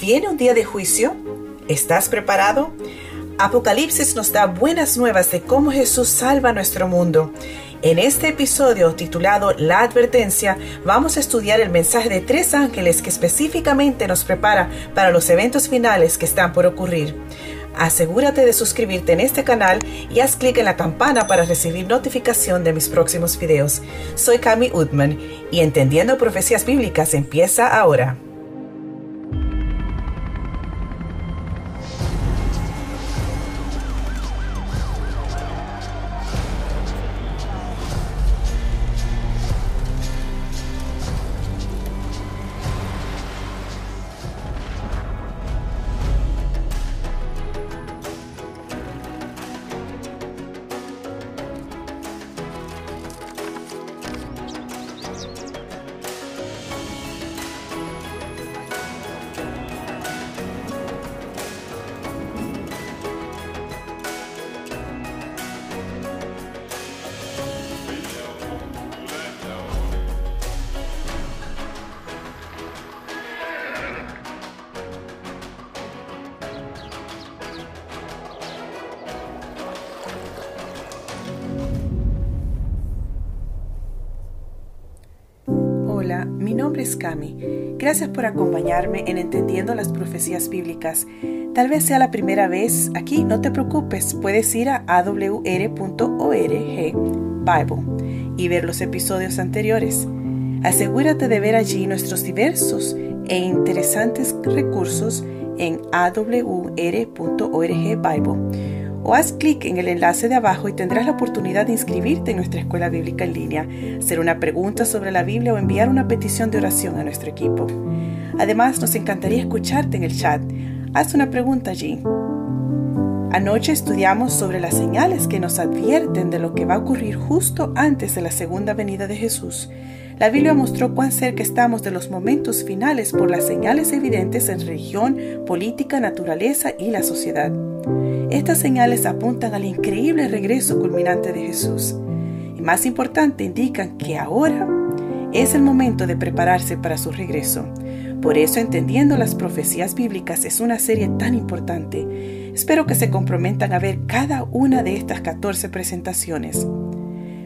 ¿Viene un día de juicio? ¿Estás preparado? Apocalipsis nos da buenas nuevas de cómo Jesús salva nuestro mundo. En este episodio titulado La advertencia, vamos a estudiar el mensaje de tres ángeles que específicamente nos prepara para los eventos finales que están por ocurrir. Asegúrate de suscribirte en este canal y haz clic en la campana para recibir notificación de mis próximos videos. Soy Cami Utman y Entendiendo Profecías Bíblicas empieza ahora. Nombre es Cami. Gracias por acompañarme en Entendiendo las Profecías Bíblicas. Tal vez sea la primera vez aquí, no te preocupes, puedes ir a awr.org Bible y ver los episodios anteriores. Asegúrate de ver allí nuestros diversos e interesantes recursos en awr.org Bible o haz clic en el enlace de abajo y tendrás la oportunidad de inscribirte en nuestra escuela bíblica en línea, hacer una pregunta sobre la Biblia o enviar una petición de oración a nuestro equipo. Además, nos encantaría escucharte en el chat. Haz una pregunta allí. Anoche estudiamos sobre las señales que nos advierten de lo que va a ocurrir justo antes de la segunda venida de Jesús. La Biblia mostró cuán cerca estamos de los momentos finales por las señales evidentes en religión, política, naturaleza y la sociedad. Estas señales apuntan al increíble regreso culminante de Jesús. Y más importante, indican que ahora es el momento de prepararse para su regreso. Por eso, entendiendo las profecías bíblicas es una serie tan importante. Espero que se comprometan a ver cada una de estas 14 presentaciones.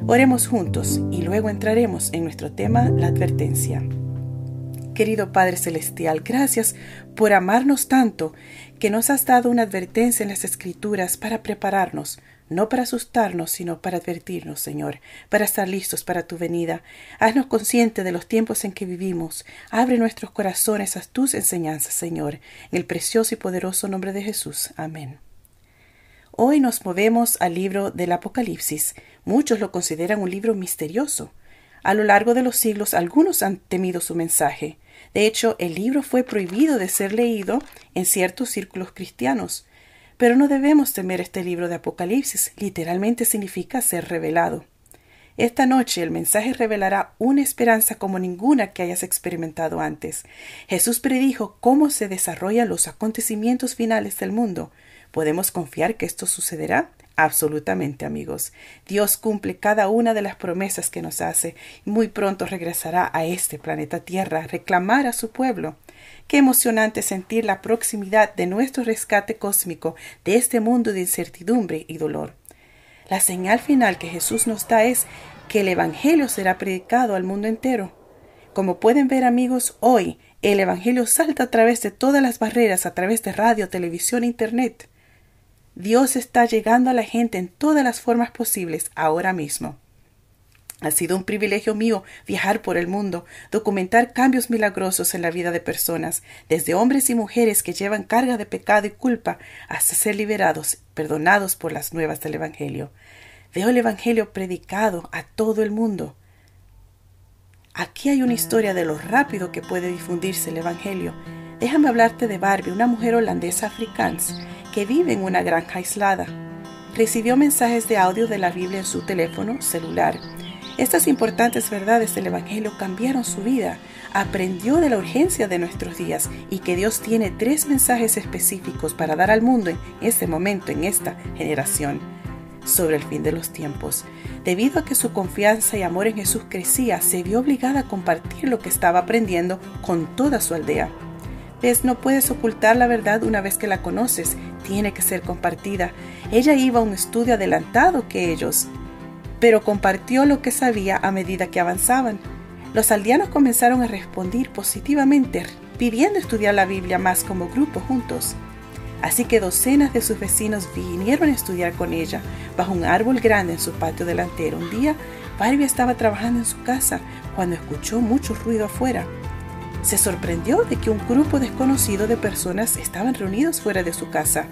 Oremos juntos y luego entraremos en nuestro tema, la advertencia. Querido Padre Celestial, gracias por amarnos tanto que nos has dado una advertencia en las Escrituras para prepararnos, no para asustarnos, sino para advertirnos, Señor, para estar listos para tu venida. Haznos conscientes de los tiempos en que vivimos. Abre nuestros corazones a tus enseñanzas, Señor, en el precioso y poderoso nombre de Jesús. Amén. Hoy nos movemos al libro del Apocalipsis. Muchos lo consideran un libro misterioso. A lo largo de los siglos algunos han temido su mensaje. De hecho, el libro fue prohibido de ser leído en ciertos círculos cristianos. Pero no debemos temer este libro de Apocalipsis, literalmente significa ser revelado. Esta noche el mensaje revelará una esperanza como ninguna que hayas experimentado antes. Jesús predijo cómo se desarrollan los acontecimientos finales del mundo. ¿Podemos confiar que esto sucederá? Absolutamente, amigos. Dios cumple cada una de las promesas que nos hace y muy pronto regresará a este planeta Tierra a reclamar a su pueblo. Qué emocionante sentir la proximidad de nuestro rescate cósmico de este mundo de incertidumbre y dolor. La señal final que Jesús nos da es que el Evangelio será predicado al mundo entero. Como pueden ver amigos, hoy el Evangelio salta a través de todas las barreras, a través de radio, televisión, Internet. Dios está llegando a la gente en todas las formas posibles ahora mismo. Ha sido un privilegio mío viajar por el mundo, documentar cambios milagrosos en la vida de personas, desde hombres y mujeres que llevan carga de pecado y culpa hasta ser liberados, perdonados por las nuevas del Evangelio. Veo el Evangelio predicado a todo el mundo. Aquí hay una historia de lo rápido que puede difundirse el Evangelio. Déjame hablarte de Barbie, una mujer holandesa africana que vive en una granja aislada. Recibió mensajes de audio de la Biblia en su teléfono celular. Estas importantes verdades del Evangelio cambiaron su vida. Aprendió de la urgencia de nuestros días y que Dios tiene tres mensajes específicos para dar al mundo en este momento, en esta generación, sobre el fin de los tiempos. Debido a que su confianza y amor en Jesús crecía, se vio obligada a compartir lo que estaba aprendiendo con toda su aldea. Ves, no puedes ocultar la verdad una vez que la conoces, tiene que ser compartida. Ella iba a un estudio adelantado que ellos, pero compartió lo que sabía a medida que avanzaban. Los aldeanos comenzaron a responder positivamente, pidiendo estudiar la Biblia más como grupo juntos. Así que docenas de sus vecinos vinieron a estudiar con ella bajo un árbol grande en su patio delantero. Un día, Barbie estaba trabajando en su casa cuando escuchó mucho ruido afuera se sorprendió de que un grupo desconocido de personas estaban reunidos fuera de su casa.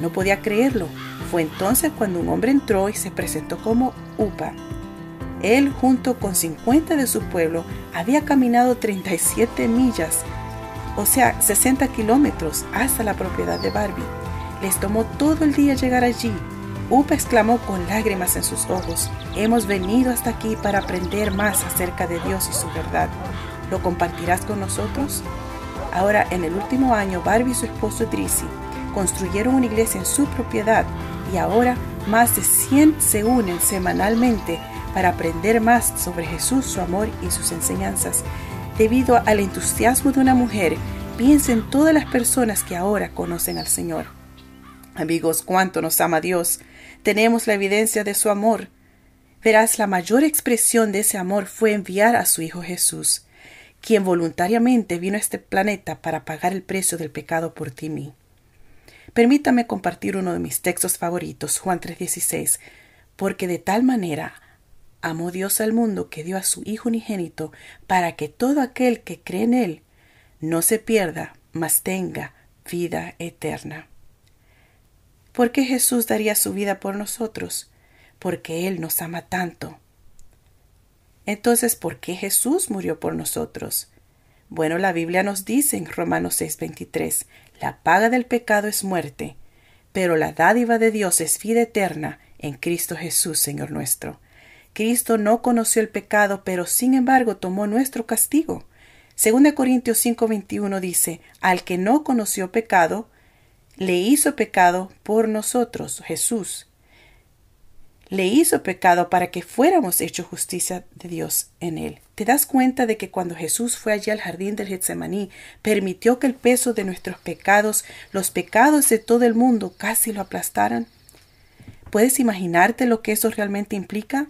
No podía creerlo. Fue entonces cuando un hombre entró y se presentó como Upa. Él, junto con 50 de su pueblo, había caminado 37 millas, o sea, 60 kilómetros, hasta la propiedad de Barbie. Les tomó todo el día llegar allí. Upa exclamó con lágrimas en sus ojos, hemos venido hasta aquí para aprender más acerca de Dios y su verdad. ¿Lo compartirás con nosotros? Ahora, en el último año, Barbie y su esposo Drizzy construyeron una iglesia en su propiedad y ahora más de 100 se unen semanalmente para aprender más sobre Jesús, su amor y sus enseñanzas. Debido al entusiasmo de una mujer, piensa en todas las personas que ahora conocen al Señor. Amigos, cuánto nos ama Dios. Tenemos la evidencia de su amor. Verás, la mayor expresión de ese amor fue enviar a su Hijo Jesús quien voluntariamente vino a este planeta para pagar el precio del pecado por ti y mí. Permítame compartir uno de mis textos favoritos, Juan 3:16, porque de tal manera amó Dios al mundo que dio a su Hijo unigénito para que todo aquel que cree en Él no se pierda, mas tenga vida eterna. ¿Por qué Jesús daría su vida por nosotros? Porque Él nos ama tanto entonces, ¿por qué Jesús murió por nosotros? Bueno, la Biblia nos dice en Romanos 6:23, la paga del pecado es muerte, pero la dádiva de Dios es vida eterna en Cristo Jesús, Señor nuestro. Cristo no conoció el pecado, pero sin embargo tomó nuestro castigo. Según Corintios 5:21 dice, al que no conoció pecado, le hizo pecado por nosotros, Jesús, le hizo pecado para que fuéramos hechos justicia de Dios en él. ¿Te das cuenta de que cuando Jesús fue allí al jardín del Getsemaní, permitió que el peso de nuestros pecados, los pecados de todo el mundo, casi lo aplastaran? ¿Puedes imaginarte lo que eso realmente implica?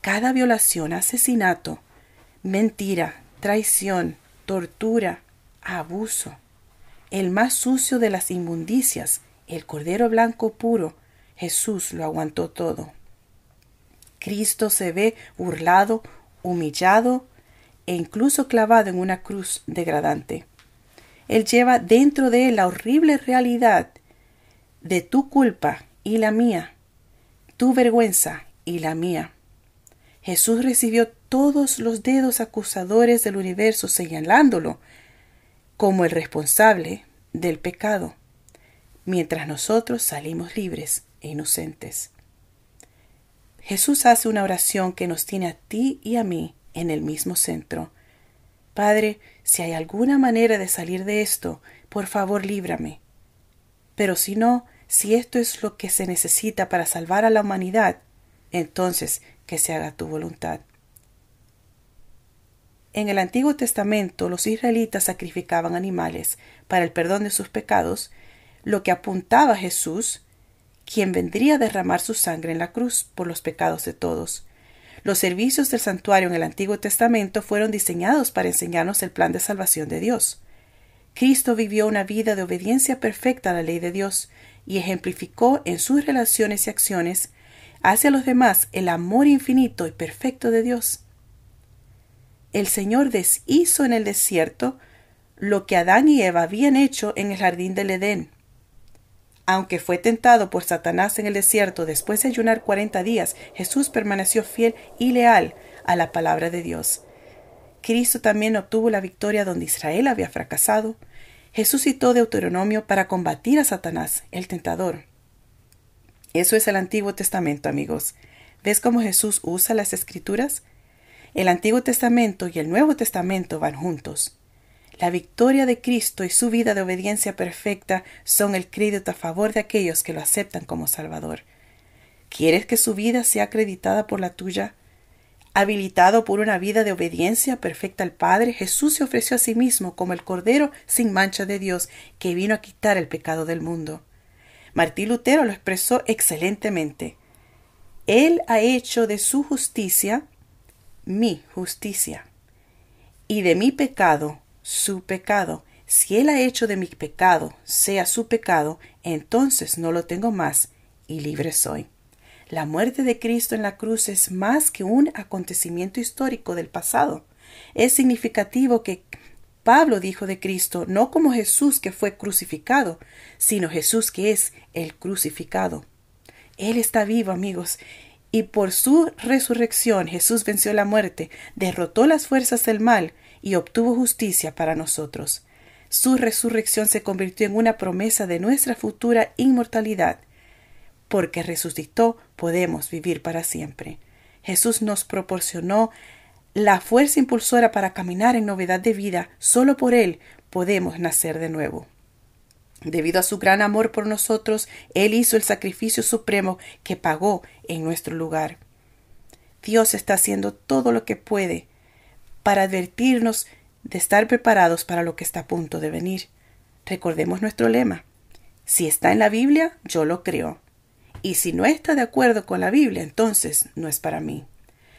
Cada violación, asesinato, mentira, traición, tortura, abuso, el más sucio de las inmundicias, el cordero blanco puro, Jesús lo aguantó todo. Cristo se ve burlado, humillado e incluso clavado en una cruz degradante. Él lleva dentro de él la horrible realidad de tu culpa y la mía, tu vergüenza y la mía. Jesús recibió todos los dedos acusadores del universo señalándolo como el responsable del pecado, mientras nosotros salimos libres e inocentes. Jesús hace una oración que nos tiene a ti y a mí en el mismo centro. Padre, si hay alguna manera de salir de esto, por favor líbrame. Pero si no, si esto es lo que se necesita para salvar a la humanidad, entonces que se haga tu voluntad. En el Antiguo Testamento los israelitas sacrificaban animales para el perdón de sus pecados, lo que apuntaba Jesús quien vendría a derramar su sangre en la cruz por los pecados de todos. Los servicios del santuario en el Antiguo Testamento fueron diseñados para enseñarnos el plan de salvación de Dios. Cristo vivió una vida de obediencia perfecta a la ley de Dios y ejemplificó en sus relaciones y acciones hacia los demás el amor infinito y perfecto de Dios. El Señor deshizo en el desierto lo que Adán y Eva habían hecho en el jardín del Edén aunque fue tentado por Satanás en el desierto después de ayunar cuarenta días, Jesús permaneció fiel y leal a la palabra de Dios. Cristo también obtuvo la victoria donde Israel había fracasado. Jesús citó Deuteronomio para combatir a Satanás, el tentador. Eso es el Antiguo Testamento, amigos. ¿Ves cómo Jesús usa las escrituras? El Antiguo Testamento y el Nuevo Testamento van juntos. La victoria de Cristo y su vida de obediencia perfecta son el crédito a favor de aquellos que lo aceptan como Salvador. ¿Quieres que su vida sea acreditada por la tuya? Habilitado por una vida de obediencia perfecta al Padre, Jesús se ofreció a sí mismo como el Cordero sin mancha de Dios que vino a quitar el pecado del mundo. Martín Lutero lo expresó excelentemente. Él ha hecho de su justicia mi justicia y de mi pecado su pecado. Si Él ha hecho de mi pecado sea su pecado, entonces no lo tengo más y libre soy. La muerte de Cristo en la cruz es más que un acontecimiento histórico del pasado. Es significativo que Pablo dijo de Cristo no como Jesús que fue crucificado, sino Jesús que es el crucificado. Él está vivo, amigos, y por su resurrección Jesús venció la muerte, derrotó las fuerzas del mal y obtuvo justicia para nosotros. Su resurrección se convirtió en una promesa de nuestra futura inmortalidad porque resucitó, podemos vivir para siempre. Jesús nos proporcionó la fuerza impulsora para caminar en novedad de vida. Solo por Él podemos nacer de nuevo. Debido a su gran amor por nosotros, Él hizo el sacrificio supremo que pagó en nuestro lugar. Dios está haciendo todo lo que puede para advertirnos de estar preparados para lo que está a punto de venir. Recordemos nuestro lema. Si está en la Biblia, yo lo creo. Y si no está de acuerdo con la Biblia, entonces no es para mí.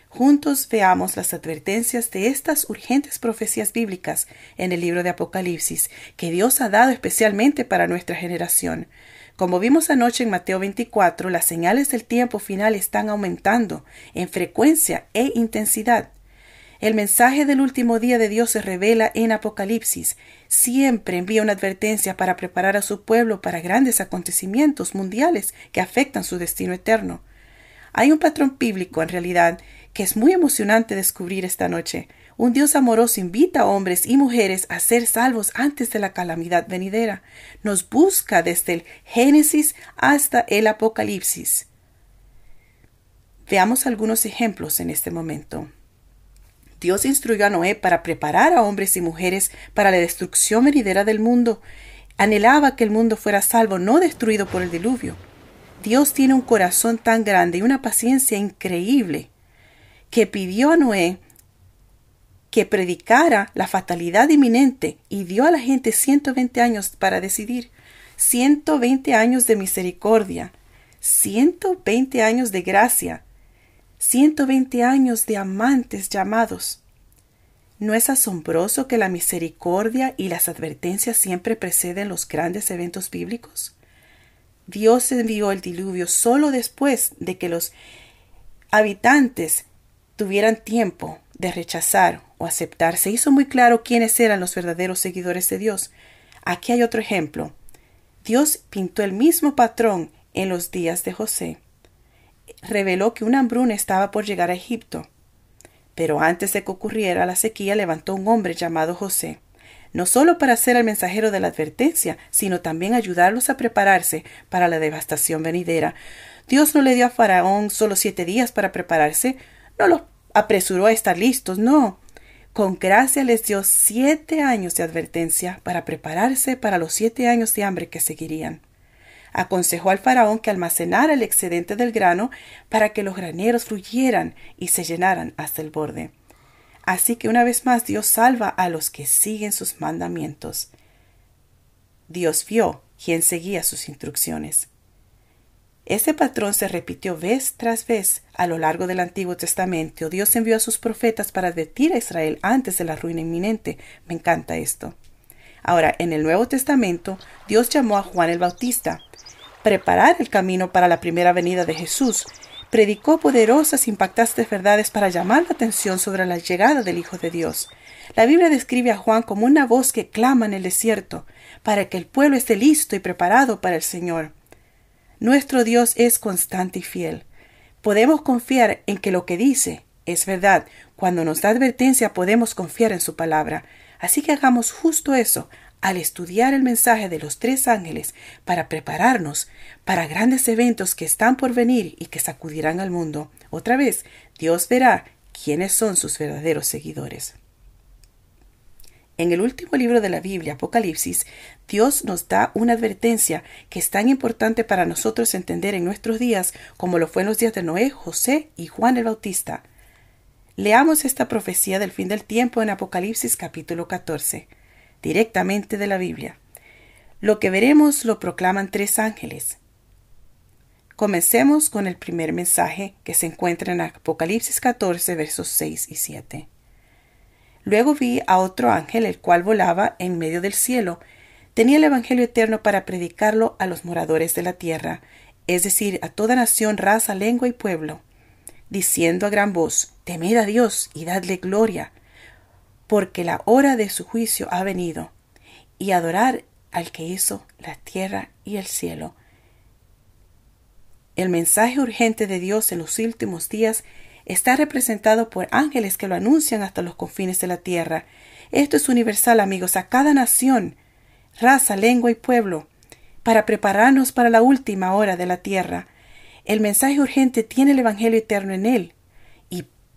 Juntos veamos las advertencias de estas urgentes profecías bíblicas en el libro de Apocalipsis que Dios ha dado especialmente para nuestra generación. Como vimos anoche en Mateo 24, las señales del tiempo final están aumentando en frecuencia e intensidad. El mensaje del último día de Dios se revela en Apocalipsis. Siempre envía una advertencia para preparar a su pueblo para grandes acontecimientos mundiales que afectan su destino eterno. Hay un patrón bíblico, en realidad, que es muy emocionante descubrir esta noche. Un Dios amoroso invita a hombres y mujeres a ser salvos antes de la calamidad venidera. Nos busca desde el Génesis hasta el Apocalipsis. Veamos algunos ejemplos en este momento. Dios instruyó a Noé para preparar a hombres y mujeres para la destrucción venidera del mundo. Anhelaba que el mundo fuera salvo, no destruido por el diluvio. Dios tiene un corazón tan grande y una paciencia increíble que pidió a Noé que predicara la fatalidad inminente y dio a la gente 120 años para decidir. 120 años de misericordia, 120 años de gracia, 120 años de amantes llamados. ¿No es asombroso que la misericordia y las advertencias siempre preceden los grandes eventos bíblicos? Dios envió el diluvio solo después de que los habitantes tuvieran tiempo de rechazar o aceptar. Se hizo muy claro quiénes eran los verdaderos seguidores de Dios. Aquí hay otro ejemplo. Dios pintó el mismo patrón en los días de José reveló que una hambruna estaba por llegar a Egipto. Pero antes de que ocurriera la sequía levantó un hombre llamado José, no solo para ser el mensajero de la advertencia, sino también ayudarlos a prepararse para la devastación venidera. Dios no le dio a Faraón solo siete días para prepararse, no los apresuró a estar listos, no. Con gracia les dio siete años de advertencia para prepararse para los siete años de hambre que seguirían aconsejó al faraón que almacenara el excedente del grano para que los graneros fluyeran y se llenaran hasta el borde. Así que una vez más Dios salva a los que siguen sus mandamientos. Dios vio quien seguía sus instrucciones. Este patrón se repitió vez tras vez a lo largo del Antiguo Testamento. Dios envió a sus profetas para advertir a Israel antes de la ruina inminente. Me encanta esto. Ahora, en el Nuevo Testamento, Dios llamó a Juan el Bautista preparar el camino para la primera venida de Jesús, predicó poderosas, impactantes verdades para llamar la atención sobre la llegada del Hijo de Dios. La Biblia describe a Juan como una voz que clama en el desierto, para que el pueblo esté listo y preparado para el Señor. Nuestro Dios es constante y fiel. Podemos confiar en que lo que dice es verdad. Cuando nos da advertencia podemos confiar en su palabra. Así que hagamos justo eso, al estudiar el mensaje de los tres ángeles para prepararnos para grandes eventos que están por venir y que sacudirán al mundo. Otra vez, Dios verá quiénes son sus verdaderos seguidores. En el último libro de la Biblia, Apocalipsis, Dios nos da una advertencia que es tan importante para nosotros entender en nuestros días como lo fue en los días de Noé, José y Juan el Bautista. Leamos esta profecía del fin del tiempo en Apocalipsis capítulo 14, directamente de la Biblia. Lo que veremos lo proclaman tres ángeles. Comencemos con el primer mensaje que se encuentra en Apocalipsis 14, versos 6 y 7. Luego vi a otro ángel, el cual volaba en medio del cielo. Tenía el Evangelio eterno para predicarlo a los moradores de la tierra, es decir, a toda nación, raza, lengua y pueblo, diciendo a gran voz, Temed a Dios y dadle gloria, porque la hora de su juicio ha venido, y adorar al que hizo la tierra y el cielo. El mensaje urgente de Dios en los últimos días está representado por ángeles que lo anuncian hasta los confines de la tierra. Esto es universal, amigos, a cada nación, raza, lengua y pueblo, para prepararnos para la última hora de la tierra. El mensaje urgente tiene el Evangelio eterno en él.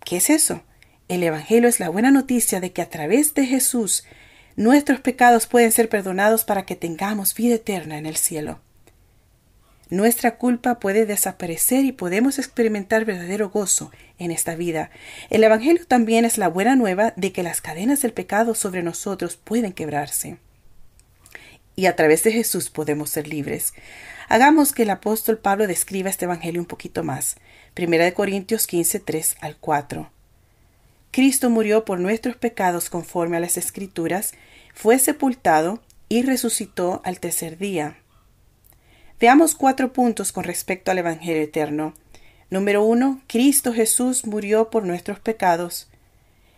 ¿Y qué es eso? El Evangelio es la buena noticia de que a través de Jesús nuestros pecados pueden ser perdonados para que tengamos vida eterna en el cielo. Nuestra culpa puede desaparecer y podemos experimentar verdadero gozo en esta vida. El Evangelio también es la buena nueva de que las cadenas del pecado sobre nosotros pueden quebrarse. Y a través de Jesús podemos ser libres. Hagamos que el apóstol Pablo describa este Evangelio un poquito más. Primera de Corintios 15, 3 al 4. Cristo murió por nuestros pecados conforme a las Escrituras, fue sepultado y resucitó al tercer día Veamos cuatro puntos con respecto al Evangelio eterno. Número uno, Cristo Jesús murió por nuestros pecados.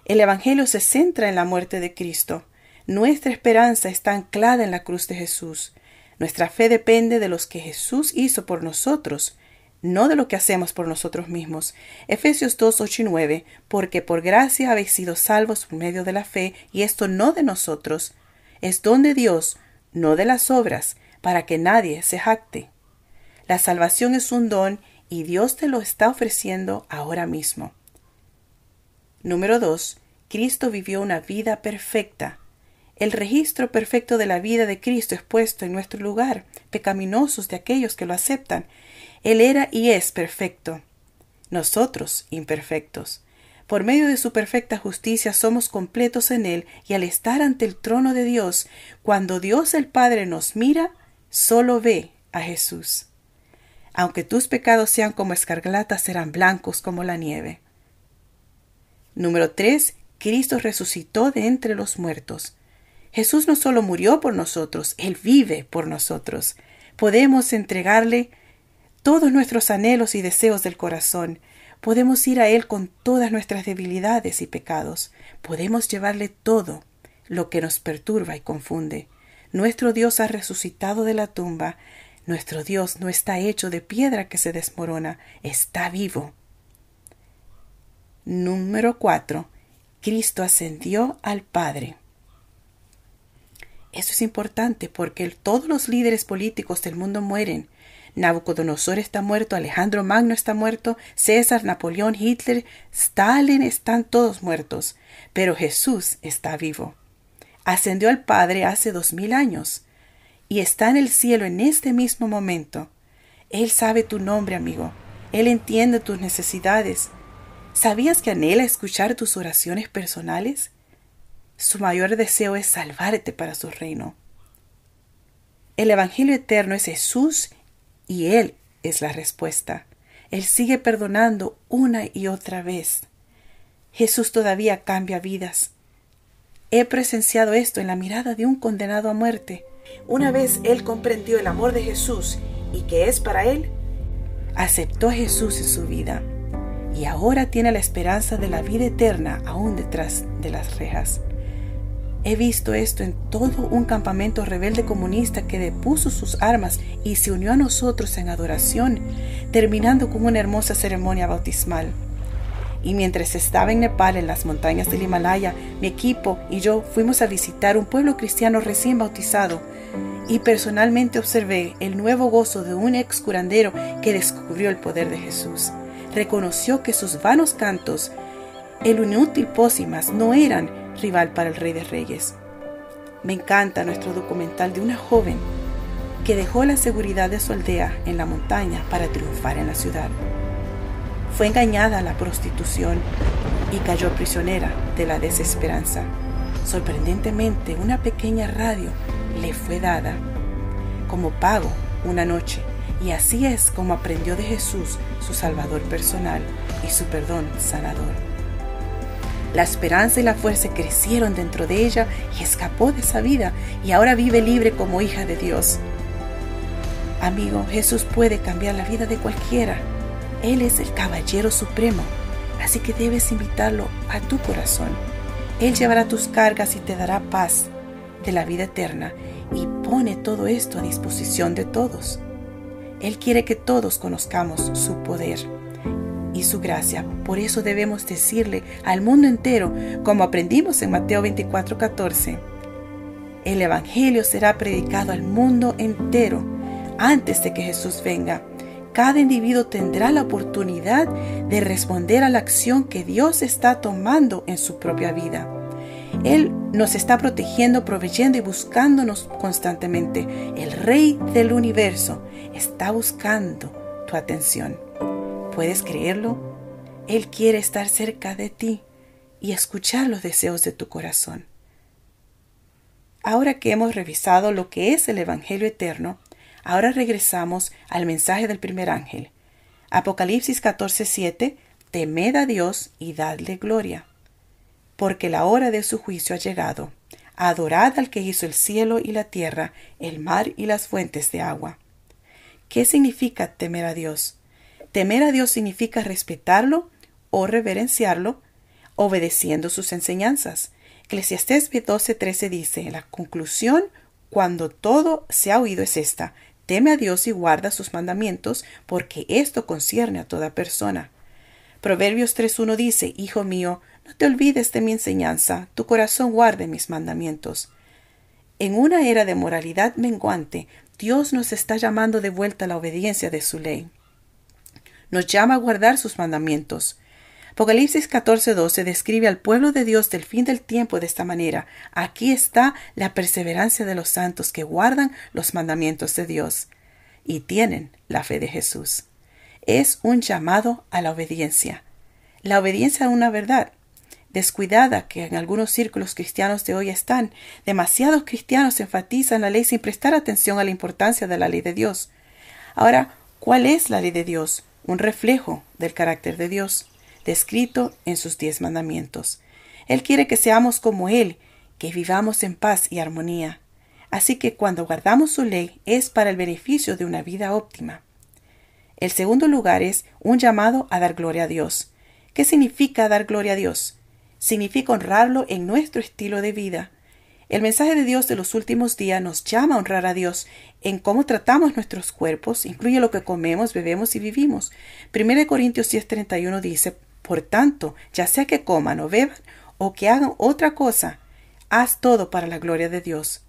El Evangelio se centra en la muerte de Cristo. Nuestra esperanza está anclada en la cruz de Jesús. Nuestra fe depende de lo que Jesús hizo por nosotros, no de lo que hacemos por nosotros mismos. Efesios 2, 8 y 9, porque por gracia habéis sido salvos por medio de la fe, y esto no de nosotros, es don de Dios, no de las obras, para que nadie se jacte. La salvación es un don y Dios te lo está ofreciendo ahora mismo. Número 2. Cristo vivió una vida perfecta. El registro perfecto de la vida de Cristo es puesto en nuestro lugar, pecaminosos de aquellos que lo aceptan. Él era y es perfecto. Nosotros imperfectos. Por medio de su perfecta justicia somos completos en Él y al estar ante el trono de Dios, cuando Dios el Padre nos mira, Solo ve a Jesús. Aunque tus pecados sean como escarlata, serán blancos como la nieve. Número 3. Cristo resucitó de entre los muertos. Jesús no solo murió por nosotros, Él vive por nosotros. Podemos entregarle todos nuestros anhelos y deseos del corazón. Podemos ir a Él con todas nuestras debilidades y pecados. Podemos llevarle todo lo que nos perturba y confunde. Nuestro Dios ha resucitado de la tumba. Nuestro Dios no está hecho de piedra que se desmorona, está vivo. Número 4. Cristo ascendió al Padre. Eso es importante porque todos los líderes políticos del mundo mueren. Nabucodonosor está muerto, Alejandro Magno está muerto, César, Napoleón, Hitler, Stalin están todos muertos, pero Jesús está vivo ascendió al Padre hace dos mil años y está en el cielo en este mismo momento. Él sabe tu nombre, amigo. Él entiende tus necesidades. ¿Sabías que anhela escuchar tus oraciones personales? Su mayor deseo es salvarte para su reino. El Evangelio eterno es Jesús y Él es la respuesta. Él sigue perdonando una y otra vez. Jesús todavía cambia vidas. He presenciado esto en la mirada de un condenado a muerte. Una vez él comprendió el amor de Jesús y que es para él, aceptó a Jesús en su vida y ahora tiene la esperanza de la vida eterna aún detrás de las rejas. He visto esto en todo un campamento rebelde comunista que depuso sus armas y se unió a nosotros en adoración, terminando con una hermosa ceremonia bautismal. Y mientras estaba en Nepal, en las montañas del Himalaya, mi equipo y yo fuimos a visitar un pueblo cristiano recién bautizado y personalmente observé el nuevo gozo de un ex curandero que descubrió el poder de Jesús. Reconoció que sus vanos cantos, el inútil pócimas, no eran rival para el Rey de Reyes. Me encanta nuestro documental de una joven que dejó la seguridad de su aldea en la montaña para triunfar en la ciudad. fue engañada a la prostitución y cayó prisionera de la desesperanza. Sorprendentemente, una pequeña radio le fue dada como pago una noche, y así es como aprendió de Jesús, su Salvador personal y su perdón sanador. La esperanza y la fuerza crecieron dentro de ella y escapó de esa vida y ahora vive libre como hija de Dios. Amigo, Jesús puede cambiar la vida de cualquiera. Él es el caballero supremo, así que debes invitarlo a tu corazón. Él llevará tus cargas y te dará paz de la vida eterna y pone todo esto a disposición de todos. Él quiere que todos conozcamos su poder y su gracia. Por eso debemos decirle al mundo entero, como aprendimos en Mateo 24:14, el Evangelio será predicado al mundo entero antes de que Jesús venga. Cada individuo tendrá la oportunidad de responder a la acción que Dios está tomando en su propia vida. Él nos está protegiendo, proveyendo y buscándonos constantemente. El Rey del universo está buscando tu atención. ¿Puedes creerlo? Él quiere estar cerca de ti y escuchar los deseos de tu corazón. Ahora que hemos revisado lo que es el Evangelio eterno, ahora regresamos al mensaje del primer ángel. Apocalipsis 14:7 Temed a Dios y dadle gloria, porque la hora de su juicio ha llegado. Adorad al que hizo el cielo y la tierra, el mar y las fuentes de agua. ¿Qué significa temer a Dios? Temer a Dios significa respetarlo o reverenciarlo, obedeciendo sus enseñanzas. Eclesiastés 12:13 dice, la conclusión, cuando todo se ha oído es esta, teme a Dios y guarda sus mandamientos, porque esto concierne a toda persona. Proverbios 3.1 dice, Hijo mío, no te olvides de mi enseñanza, tu corazón guarde mis mandamientos. En una era de moralidad menguante, Dios nos está llamando de vuelta a la obediencia de su ley nos llama a guardar sus mandamientos. Apocalipsis 14:12 describe al pueblo de Dios del fin del tiempo de esta manera. Aquí está la perseverancia de los santos que guardan los mandamientos de Dios y tienen la fe de Jesús. Es un llamado a la obediencia. La obediencia a una verdad descuidada que en algunos círculos cristianos de hoy están. Demasiados cristianos enfatizan la ley sin prestar atención a la importancia de la ley de Dios. Ahora, ¿cuál es la ley de Dios? Un reflejo del carácter de Dios, descrito en sus diez mandamientos. Él quiere que seamos como Él, que vivamos en paz y armonía. Así que cuando guardamos su ley es para el beneficio de una vida óptima. El segundo lugar es un llamado a dar gloria a Dios. ¿Qué significa dar gloria a Dios? Significa honrarlo en nuestro estilo de vida, el mensaje de Dios de los últimos días nos llama a honrar a Dios en cómo tratamos nuestros cuerpos, incluye lo que comemos, bebemos y vivimos. 1 Corintios 10:31 dice, Por tanto, ya sea que coman o beban o que hagan otra cosa, haz todo para la gloria de Dios.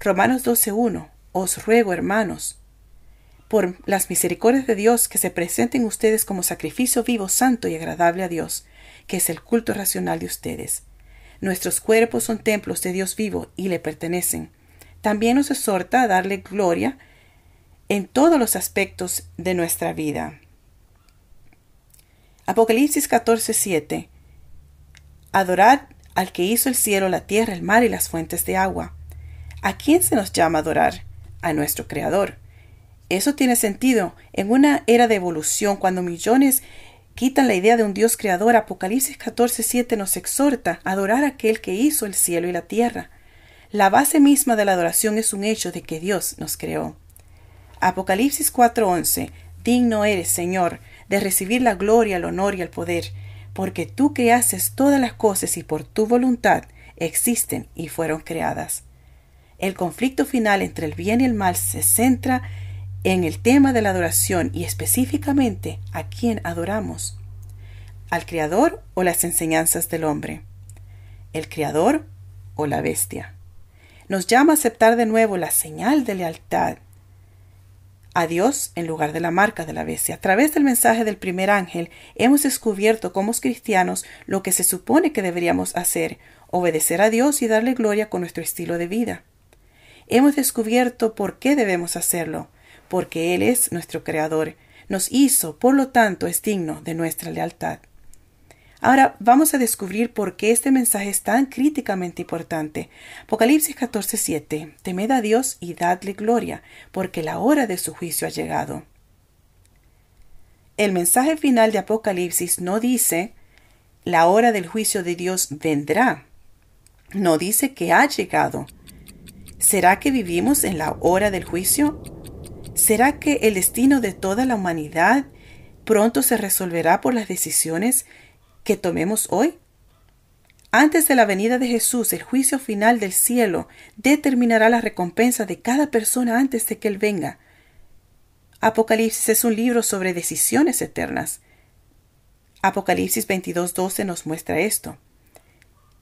Romanos 12:1 Os ruego, hermanos, por las misericordias de Dios, que se presenten ustedes como sacrificio vivo, santo y agradable a Dios, que es el culto racional de ustedes. Nuestros cuerpos son templos de Dios vivo y le pertenecen. También nos exhorta a darle gloria en todos los aspectos de nuestra vida. Apocalipsis 14:7 Adorad al que hizo el cielo, la tierra, el mar y las fuentes de agua. ¿A quién se nos llama adorar? A nuestro Creador. Eso tiene sentido en una era de evolución cuando millones quitan la idea de un Dios creador. Apocalipsis 14:7 nos exhorta a adorar a aquel que hizo el cielo y la tierra. La base misma de la adoración es un hecho de que Dios nos creó. Apocalipsis 4:11 Digno eres, Señor, de recibir la gloria, el honor y el poder, porque tú creaste todas las cosas y por tu voluntad existen y fueron creadas. El conflicto final entre el bien y el mal se centra en el tema de la adoración y específicamente a quién adoramos. ¿Al Creador o las enseñanzas del hombre? ¿El Creador o la bestia? Nos llama a aceptar de nuevo la señal de lealtad a Dios en lugar de la marca de la bestia. A través del mensaje del primer ángel hemos descubierto como cristianos lo que se supone que deberíamos hacer, obedecer a Dios y darle gloria con nuestro estilo de vida. Hemos descubierto por qué debemos hacerlo, porque Él es nuestro Creador. nos hizo, por lo tanto, es digno de nuestra lealtad. Ahora vamos a descubrir por qué este mensaje es tan críticamente importante. Apocalipsis 14:7 Temed a Dios y dadle gloria, porque la hora de su juicio ha llegado. El mensaje final de Apocalipsis no dice la hora del juicio de Dios vendrá. No dice que ha llegado. ¿Será que vivimos en la hora del juicio? ¿Será que el destino de toda la humanidad pronto se resolverá por las decisiones que tomemos hoy? Antes de la venida de Jesús, el juicio final del cielo determinará la recompensa de cada persona antes de que Él venga. Apocalipsis es un libro sobre decisiones eternas. Apocalipsis 22:12 nos muestra esto.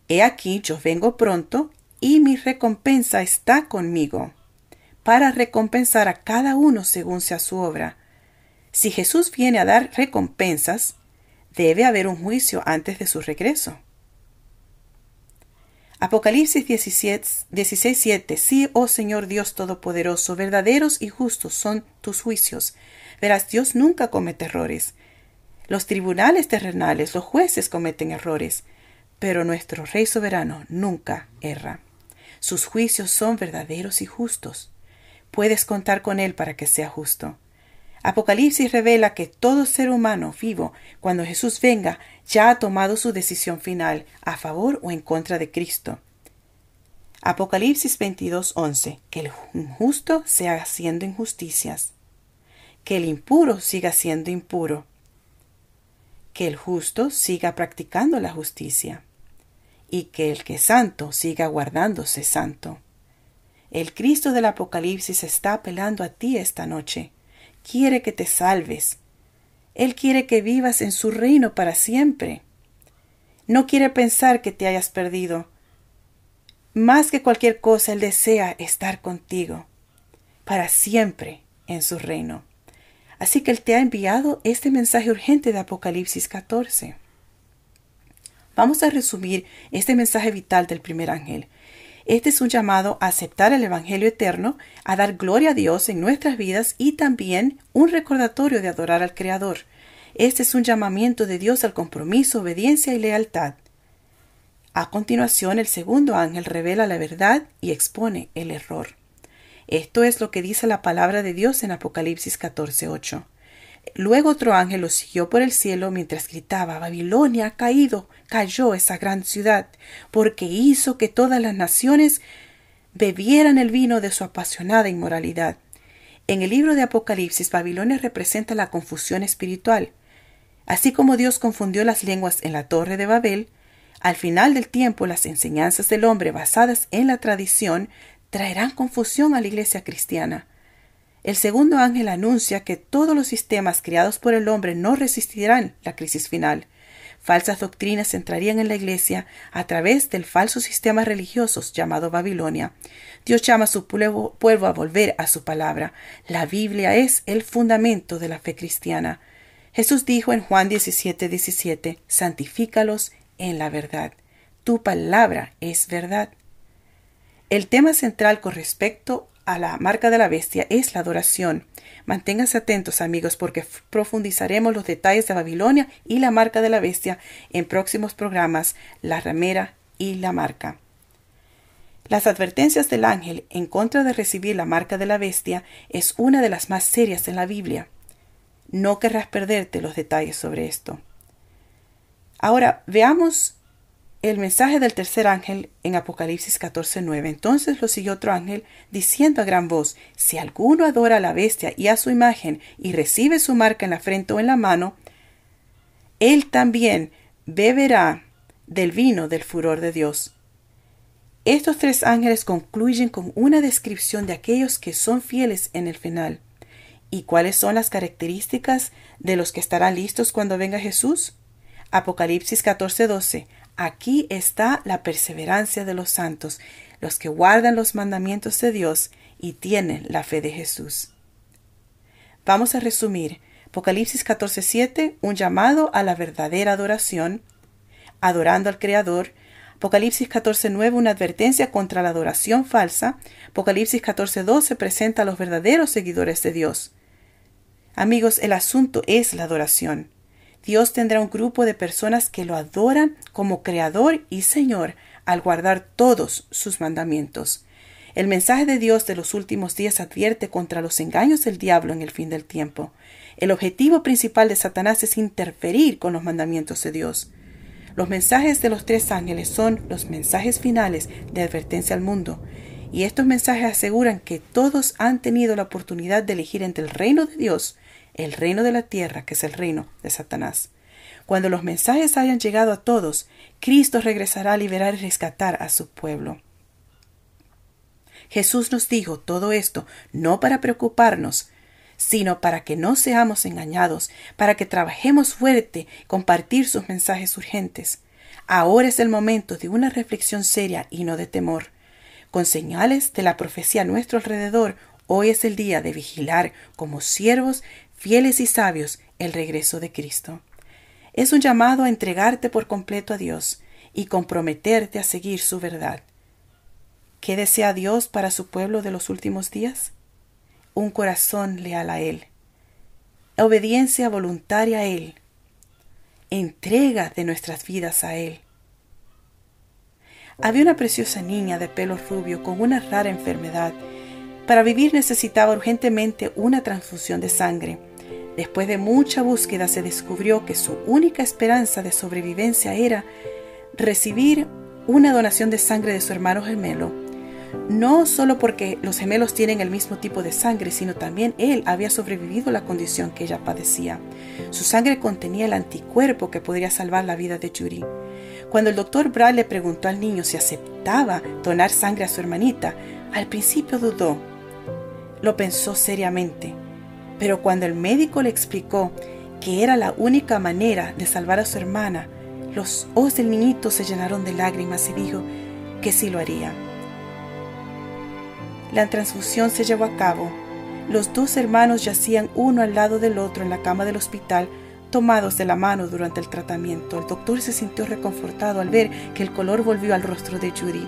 He aquí yo vengo pronto y mi recompensa está conmigo, para recompensar a cada uno según sea su obra. Si Jesús viene a dar recompensas, debe haber un juicio antes de su regreso. Apocalipsis 16:7 Sí, oh Señor Dios Todopoderoso, verdaderos y justos son tus juicios. Verás, Dios nunca comete errores. Los tribunales terrenales, los jueces cometen errores, pero nuestro Rey soberano nunca erra. Sus juicios son verdaderos y justos. Puedes contar con Él para que sea justo. Apocalipsis revela que todo ser humano vivo, cuando Jesús venga, ya ha tomado su decisión final a favor o en contra de Cristo. Apocalipsis 22:11 Que el injusto sea haciendo injusticias, que el impuro siga siendo impuro, que el justo siga practicando la justicia, y que el que es santo siga guardándose santo. El Cristo del Apocalipsis está apelando a ti esta noche quiere que te salves. Él quiere que vivas en su reino para siempre. No quiere pensar que te hayas perdido. Más que cualquier cosa, Él desea estar contigo, para siempre en su reino. Así que Él te ha enviado este mensaje urgente de Apocalipsis 14. Vamos a resumir este mensaje vital del primer ángel. Este es un llamado a aceptar el Evangelio eterno, a dar gloria a Dios en nuestras vidas y también un recordatorio de adorar al Creador. Este es un llamamiento de Dios al compromiso, obediencia y lealtad. A continuación, el segundo ángel revela la verdad y expone el error. Esto es lo que dice la palabra de Dios en Apocalipsis 14:8. Luego otro ángel lo siguió por el cielo mientras gritaba Babilonia ha caído, cayó esa gran ciudad, porque hizo que todas las naciones bebieran el vino de su apasionada inmoralidad. En el libro de Apocalipsis, Babilonia representa la confusión espiritual. Así como Dios confundió las lenguas en la torre de Babel, al final del tiempo las enseñanzas del hombre basadas en la tradición traerán confusión a la iglesia cristiana. El segundo ángel anuncia que todos los sistemas creados por el hombre no resistirán la crisis final. Falsas doctrinas entrarían en la Iglesia a través del falso sistema religioso llamado Babilonia. Dios llama a su pueblo, a volver a su palabra. La Biblia es el fundamento de la fe cristiana. Jesús dijo en Juan 17, 17, Santifícalos en la verdad. Tu palabra es verdad. El tema central con respecto a la marca de la bestia es la adoración. Manténganse atentos amigos porque profundizaremos los detalles de Babilonia y la marca de la bestia en próximos programas La ramera y la marca. Las advertencias del ángel en contra de recibir la marca de la bestia es una de las más serias en la Biblia. No querrás perderte los detalles sobre esto. Ahora veamos el mensaje del tercer ángel en Apocalipsis 14:9. Entonces lo siguió otro ángel diciendo a gran voz: Si alguno adora a la bestia y a su imagen y recibe su marca en la frente o en la mano, él también beberá del vino del furor de Dios. Estos tres ángeles concluyen con una descripción de aquellos que son fieles en el final. ¿Y cuáles son las características de los que estarán listos cuando venga Jesús? Apocalipsis 14:12 Aquí está la perseverancia de los santos, los que guardan los mandamientos de Dios y tienen la fe de Jesús. Vamos a resumir. Apocalipsis 14:7, un llamado a la verdadera adoración, adorando al Creador. Apocalipsis 14:9, una advertencia contra la adoración falsa. Apocalipsis 14:12 presenta a los verdaderos seguidores de Dios. Amigos, el asunto es la adoración. Dios tendrá un grupo de personas que lo adoran como Creador y Señor al guardar todos sus mandamientos. El mensaje de Dios de los últimos días advierte contra los engaños del diablo en el fin del tiempo. El objetivo principal de Satanás es interferir con los mandamientos de Dios. Los mensajes de los tres ángeles son los mensajes finales de advertencia al mundo, y estos mensajes aseguran que todos han tenido la oportunidad de elegir entre el reino de Dios, el reino de la tierra, que es el reino de Satanás. Cuando los mensajes hayan llegado a todos, Cristo regresará a liberar y rescatar a su pueblo. Jesús nos dijo todo esto no para preocuparnos, sino para que no seamos engañados, para que trabajemos fuerte, compartir sus mensajes urgentes. Ahora es el momento de una reflexión seria y no de temor. Con señales de la profecía a nuestro alrededor, hoy es el día de vigilar como siervos fieles y sabios el regreso de Cristo. Es un llamado a entregarte por completo a Dios y comprometerte a seguir su verdad. ¿Qué desea Dios para su pueblo de los últimos días? Un corazón leal a Él, obediencia voluntaria a Él, entrega de nuestras vidas a Él. Había una preciosa niña de pelo rubio con una rara enfermedad. Para vivir necesitaba urgentemente una transfusión de sangre. Después de mucha búsqueda se descubrió que su única esperanza de sobrevivencia era recibir una donación de sangre de su hermano gemelo. No solo porque los gemelos tienen el mismo tipo de sangre, sino también él había sobrevivido a la condición que ella padecía. Su sangre contenía el anticuerpo que podría salvar la vida de Yuri. Cuando el doctor Brad le preguntó al niño si aceptaba donar sangre a su hermanita, al principio dudó. Lo pensó seriamente pero cuando el médico le explicó que era la única manera de salvar a su hermana, los ojos del niñito se llenaron de lágrimas y dijo que sí lo haría. La transfusión se llevó a cabo. Los dos hermanos yacían uno al lado del otro en la cama del hospital, tomados de la mano durante el tratamiento. El doctor se sintió reconfortado al ver que el color volvió al rostro de Yuri.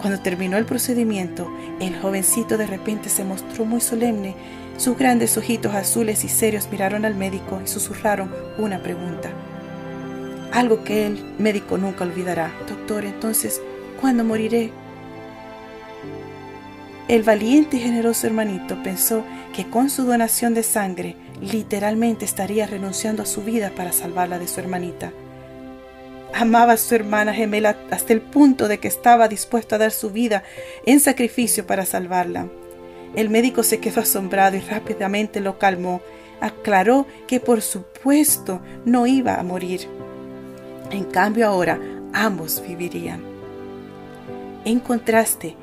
Cuando terminó el procedimiento, el jovencito de repente se mostró muy solemne sus grandes ojitos azules y serios miraron al médico y susurraron una pregunta. Algo que el médico nunca olvidará. Doctor, entonces, ¿cuándo moriré? El valiente y generoso hermanito pensó que con su donación de sangre literalmente estaría renunciando a su vida para salvarla de su hermanita. Amaba a su hermana gemela hasta el punto de que estaba dispuesto a dar su vida en sacrificio para salvarla. El médico se quedó asombrado y rápidamente lo calmó. Aclaró que por supuesto no iba a morir. En cambio ahora ambos vivirían. En contraste,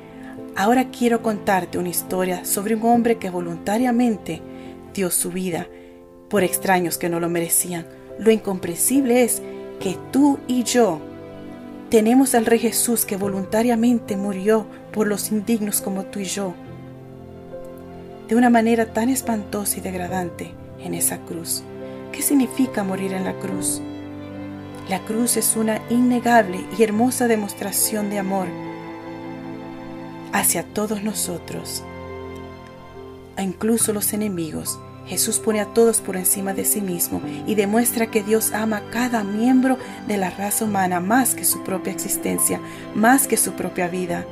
ahora quiero contarte una historia sobre un hombre que voluntariamente dio su vida por extraños que no lo merecían. Lo incomprensible es que tú y yo tenemos al Rey Jesús que voluntariamente murió por los indignos como tú y yo de una manera tan espantosa y degradante en esa cruz. ¿Qué significa morir en la cruz? La cruz es una innegable y hermosa demostración de amor hacia todos nosotros, a incluso los enemigos. Jesús pone a todos por encima de sí mismo y demuestra que Dios ama a cada miembro de la raza humana más que su propia existencia, más que su propia vida.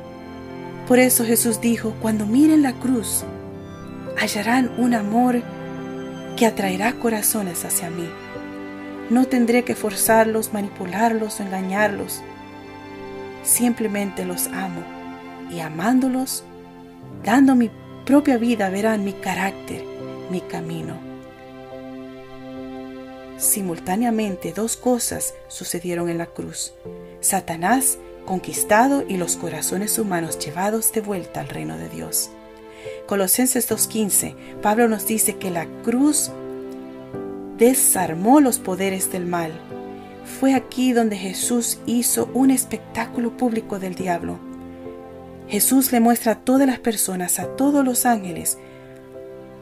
Por eso Jesús dijo, cuando miren la cruz, hallarán un amor que atraerá corazones hacia mí. No tendré que forzarlos, manipularlos o engañarlos. Simplemente los amo y amándolos, dando mi propia vida, verán mi carácter, mi camino. Simultáneamente dos cosas sucedieron en la cruz. Satanás conquistado y los corazones humanos llevados de vuelta al reino de Dios. Colosenses 2.15, Pablo nos dice que la cruz desarmó los poderes del mal. Fue aquí donde Jesús hizo un espectáculo público del diablo. Jesús le muestra a todas las personas, a todos los ángeles,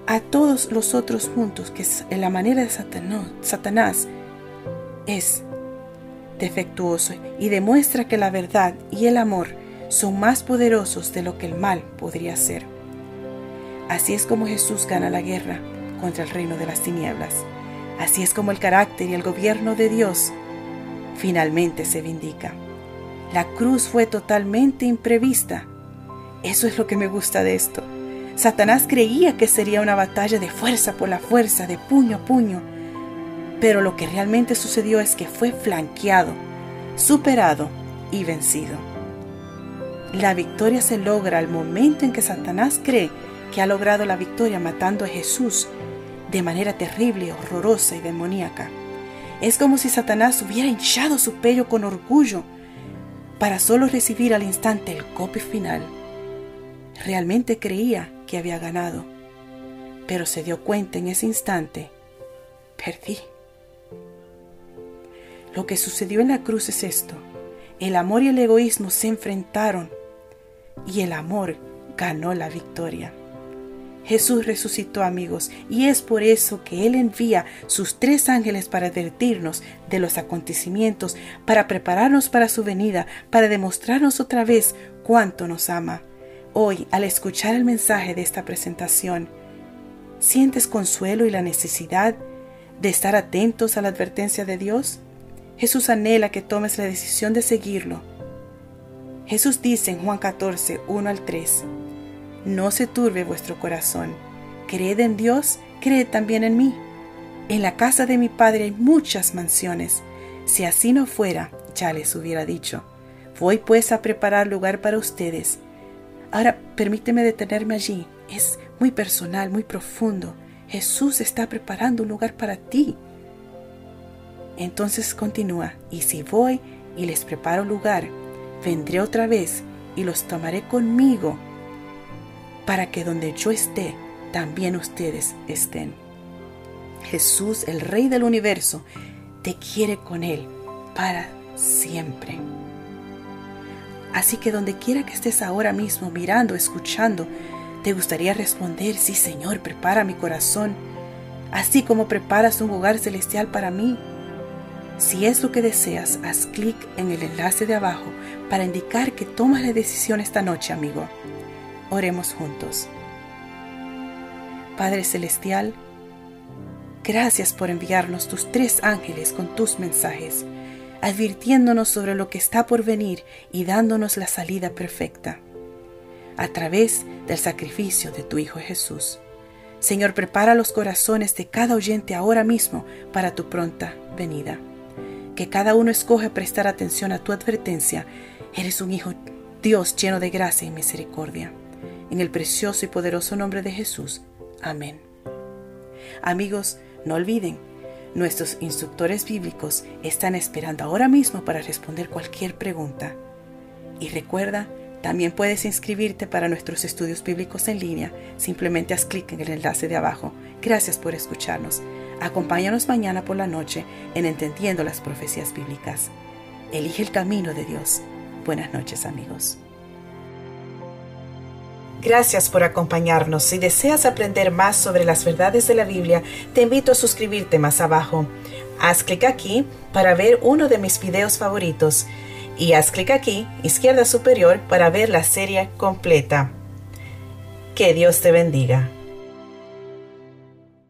a todos los otros juntos, que en la manera de Satanás es defectuoso y demuestra que la verdad y el amor son más poderosos de lo que el mal podría ser. Así es como Jesús gana la guerra, contra el reino de las tinieblas. Así es como el carácter y el gobierno de Dios finalmente se vindica. La cruz fue totalmente imprevista. Eso es lo que me gusta de esto. Satanás creía que sería una batalla de fuerza por la fuerza, de puño a puño, pero lo que realmente sucedió es que fue flanqueado, superado y vencido. La victoria se logra al momento en que Satanás cree que ha logrado la victoria matando a Jesús de manera terrible, horrorosa y demoníaca. Es como si Satanás hubiera hinchado su pecho con orgullo para solo recibir al instante el golpe final. Realmente creía que había ganado, pero se dio cuenta en ese instante, perdí. Lo que sucedió en la cruz es esto. El amor y el egoísmo se enfrentaron y el amor ganó la victoria. Jesús resucitó amigos y es por eso que Él envía sus tres ángeles para advertirnos de los acontecimientos, para prepararnos para su venida, para demostrarnos otra vez cuánto nos ama. Hoy, al escuchar el mensaje de esta presentación, ¿sientes consuelo y la necesidad de estar atentos a la advertencia de Dios? Jesús anhela que tomes la decisión de seguirlo. Jesús dice en Juan 14, 1 al 3, No se turbe vuestro corazón, creed en Dios, creed también en mí. En la casa de mi Padre hay muchas mansiones. Si así no fuera, ya les hubiera dicho. Voy pues a preparar lugar para ustedes. Ahora permíteme detenerme allí. Es muy personal, muy profundo. Jesús está preparando un lugar para ti. Entonces continúa, y si voy y les preparo lugar, vendré otra vez y los tomaré conmigo, para que donde yo esté, también ustedes estén. Jesús, el Rey del universo, te quiere con Él para siempre. Así que donde quiera que estés ahora mismo mirando, escuchando, te gustaría responder, sí Señor, prepara mi corazón, así como preparas un hogar celestial para mí. Si es lo que deseas, haz clic en el enlace de abajo para indicar que tomas la decisión esta noche, amigo. Oremos juntos. Padre Celestial, gracias por enviarnos tus tres ángeles con tus mensajes, advirtiéndonos sobre lo que está por venir y dándonos la salida perfecta, a través del sacrificio de tu Hijo Jesús. Señor, prepara los corazones de cada oyente ahora mismo para tu pronta venida que cada uno escoge prestar atención a tu advertencia, eres un Hijo Dios lleno de gracia y misericordia. En el precioso y poderoso nombre de Jesús. Amén. Amigos, no olviden, nuestros instructores bíblicos están esperando ahora mismo para responder cualquier pregunta. Y recuerda, también puedes inscribirte para nuestros estudios bíblicos en línea. Simplemente haz clic en el enlace de abajo. Gracias por escucharnos. Acompáñanos mañana por la noche en Entendiendo las Profecías Bíblicas. Elige el camino de Dios. Buenas noches amigos. Gracias por acompañarnos. Si deseas aprender más sobre las verdades de la Biblia, te invito a suscribirte más abajo. Haz clic aquí para ver uno de mis videos favoritos y haz clic aquí, izquierda superior, para ver la serie completa. Que Dios te bendiga.